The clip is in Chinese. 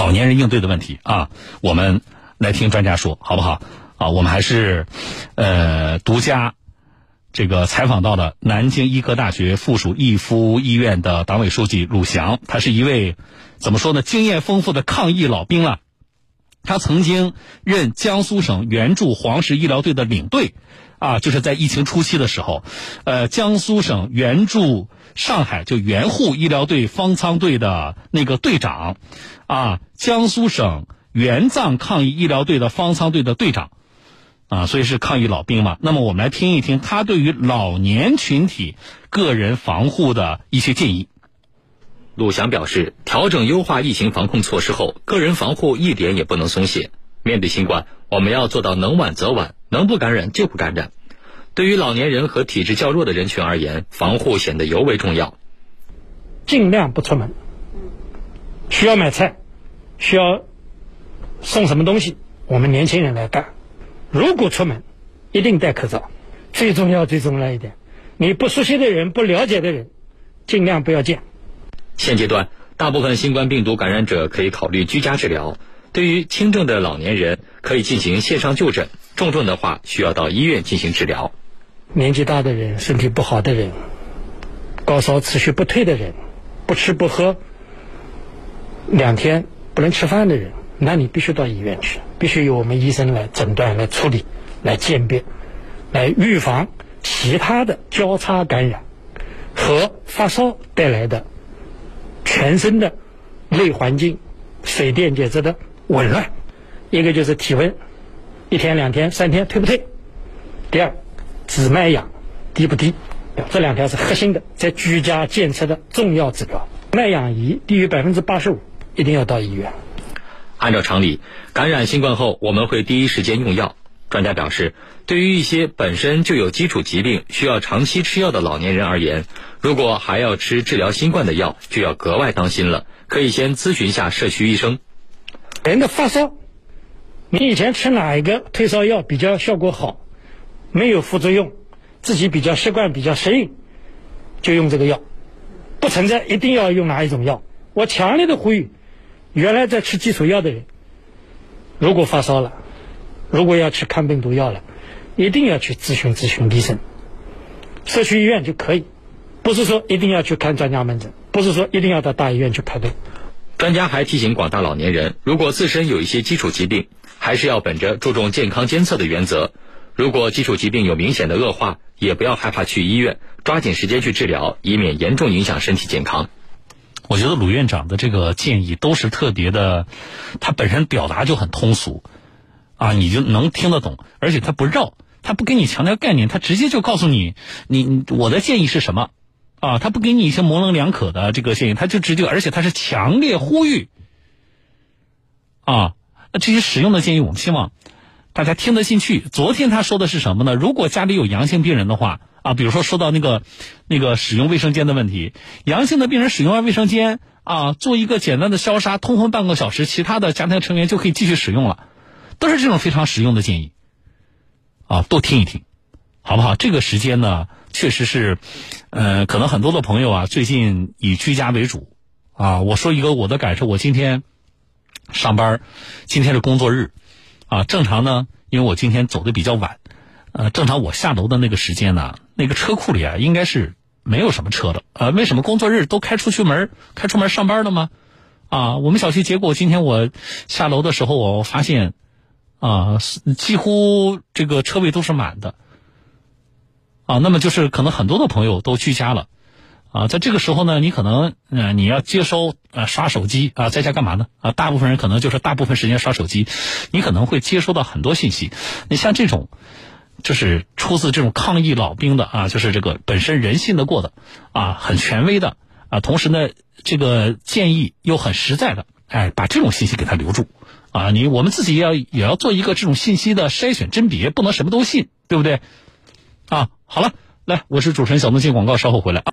老年人应对的问题啊，我们来听专家说，好不好？啊，我们还是呃独家这个采访到了南京医科大学附属逸夫医院的党委书记鲁翔，他是一位怎么说呢，经验丰富的抗疫老兵了。他曾经任江苏省援助黄石医疗队的领队，啊，就是在疫情初期的时候，呃，江苏省援助上海就援沪医疗队方舱队的那个队长，啊，江苏省援藏抗疫医疗队的方舱队的队长，啊，所以是抗疫老兵嘛。那么我们来听一听他对于老年群体个人防护的一些建议。鲁翔表示，调整优化疫情防控措施后，个人防护一点也不能松懈。面对新冠，我们要做到能晚则晚，能不感染就不感染。对于老年人和体质较弱的人群而言，防护显得尤为重要。尽量不出门。需要买菜，需要送什么东西，我们年轻人来干。如果出门，一定戴口罩。最重要、最重要一点，你不熟悉的人、不了解的人，尽量不要见。现阶段，大部分新冠病毒感染者可以考虑居家治疗。对于轻症的老年人，可以进行线上就诊；重症的话，需要到医院进行治疗。年纪大的人、身体不好的人、高烧持续不退的人、不吃不喝两天不能吃饭的人，那你必须到医院去，必须由我们医生来诊断、来处理、来鉴别、来预防其他的交叉感染和发烧带来的。全身的内环境、水电解质的紊乱，一个就是体温，一天、两天、三天退不退？第二，指脉氧低不低？这两条是核心的，在居家监测的重要指标。脉氧仪低于百分之八十五，一定要到医院。按照常理，感染新冠后，我们会第一时间用药。专家表示，对于一些本身就有基础疾病、需要长期吃药的老年人而言，如果还要吃治疗新冠的药，就要格外当心了。可以先咨询一下社区医生。人的发烧，你以前吃哪一个退烧药比较效果好，没有副作用，自己比较习惯、比较适应，就用这个药，不存在一定要用哪一种药。我强烈的呼吁，原来在吃基础药的人，如果发烧了。如果要去看病毒药了，一定要去咨询咨询医生，社区医院就可以，不是说一定要去看专家门诊，不是说一定要到大医院去排队。专家还提醒广大老年人，如果自身有一些基础疾病，还是要本着注重健康监测的原则，如果基础疾病有明显的恶化，也不要害怕去医院，抓紧时间去治疗，以免严重影响身体健康。我觉得鲁院长的这个建议都是特别的，他本身表达就很通俗。啊，你就能听得懂，而且他不绕，他不给你强调概念，他直接就告诉你，你我的建议是什么，啊，他不给你一些模棱两可的这个建议，他就直接，而且他是强烈呼吁，啊，这些使用的建议，我们希望大家听得进去。昨天他说的是什么呢？如果家里有阳性病人的话，啊，比如说说到那个那个使用卫生间的问题，阳性的病人使用完卫生间，啊，做一个简单的消杀，通风半个小时，其他的家庭成员就可以继续使用了。都是这种非常实用的建议，啊，多听一听，好不好？这个时间呢，确实是，呃，可能很多的朋友啊，最近以居家为主，啊，我说一个我的感受，我今天上班，今天是工作日，啊，正常呢，因为我今天走的比较晚，呃，正常我下楼的那个时间呢，那个车库里啊，应该是没有什么车的，呃，为什么工作日都开出去门，开出门上班了吗？啊，我们小区结果今天我下楼的时候，我发现。啊，几乎这个车位都是满的，啊，那么就是可能很多的朋友都居家了，啊，在这个时候呢，你可能呃你要接收啊刷手机啊，在家干嘛呢？啊，大部分人可能就是大部分时间刷手机，你可能会接收到很多信息。你像这种，就是出自这种抗疫老兵的啊，就是这个本身人信得过的啊，很权威的啊，同时呢，这个建议又很实在的，哎，把这种信息给他留住。啊，你我们自己要也要做一个这种信息的筛选甄别，不能什么都信，对不对？啊，好了，来，我是主持人小东，进广告，稍后回来啊。